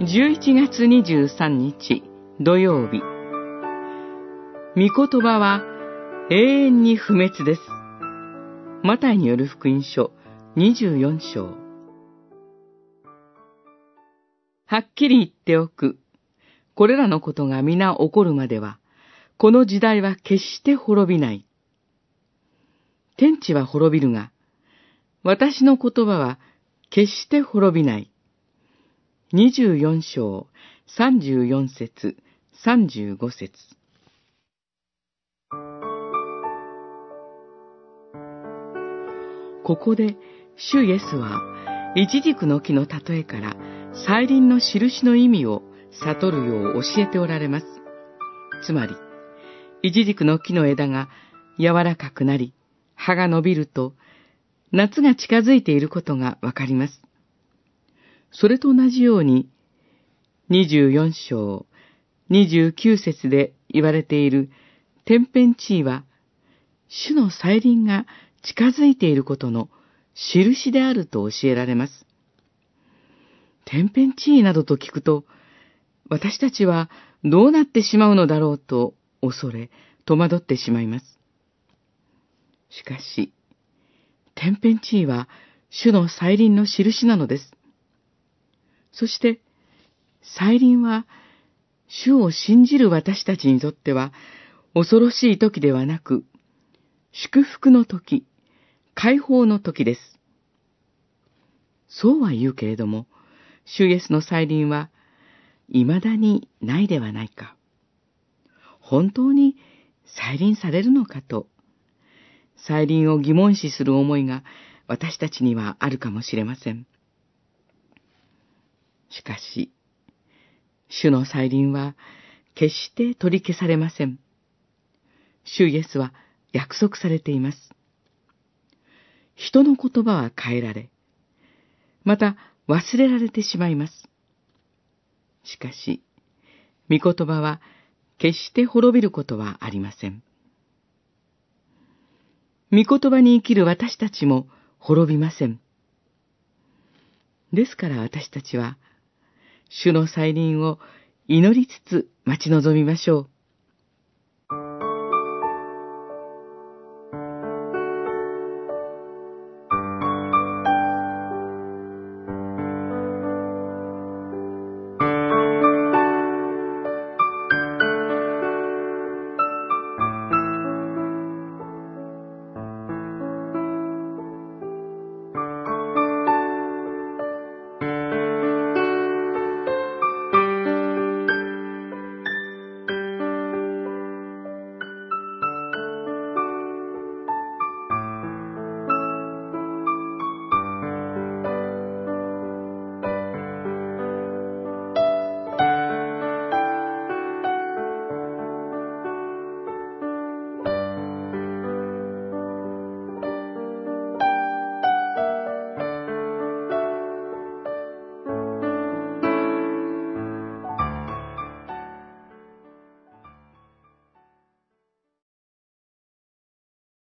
11月23日土曜日御言葉は永遠に不滅です。マタイによる福音書24章はっきり言っておく。これらのことが皆起こるまでは、この時代は決して滅びない。天地は滅びるが、私の言葉は決して滅びない。24章34節35節ここで、主イエスは、イチジクの木の例えから、再臨の印の意味を悟るよう教えておられます。つまり、イチジクの木の枝が柔らかくなり、葉が伸びると、夏が近づいていることがわかります。それと同じように、24章、29節で言われている天変地異は、主の再臨が近づいていることの印であると教えられます。天変地異などと聞くと、私たちはどうなってしまうのだろうと恐れ、戸惑ってしまいます。しかし、天変地異は主の再臨の印なのです。そして、再臨は、主を信じる私たちにとっては、恐ろしい時ではなく、祝福の時、解放の時です。そうは言うけれども、主イエスの再臨は、未だにないではないか。本当に再臨されるのかと、再臨を疑問視する思いが私たちにはあるかもしれません。しかし、主の再臨は決して取り消されません。主イエスは約束されています。人の言葉は変えられ、また忘れられてしまいます。しかし、御言葉は決して滅びることはありません。御言葉に生きる私たちも滅びません。ですから私たちは、主の再臨を祈りつつ待ち望みましょう。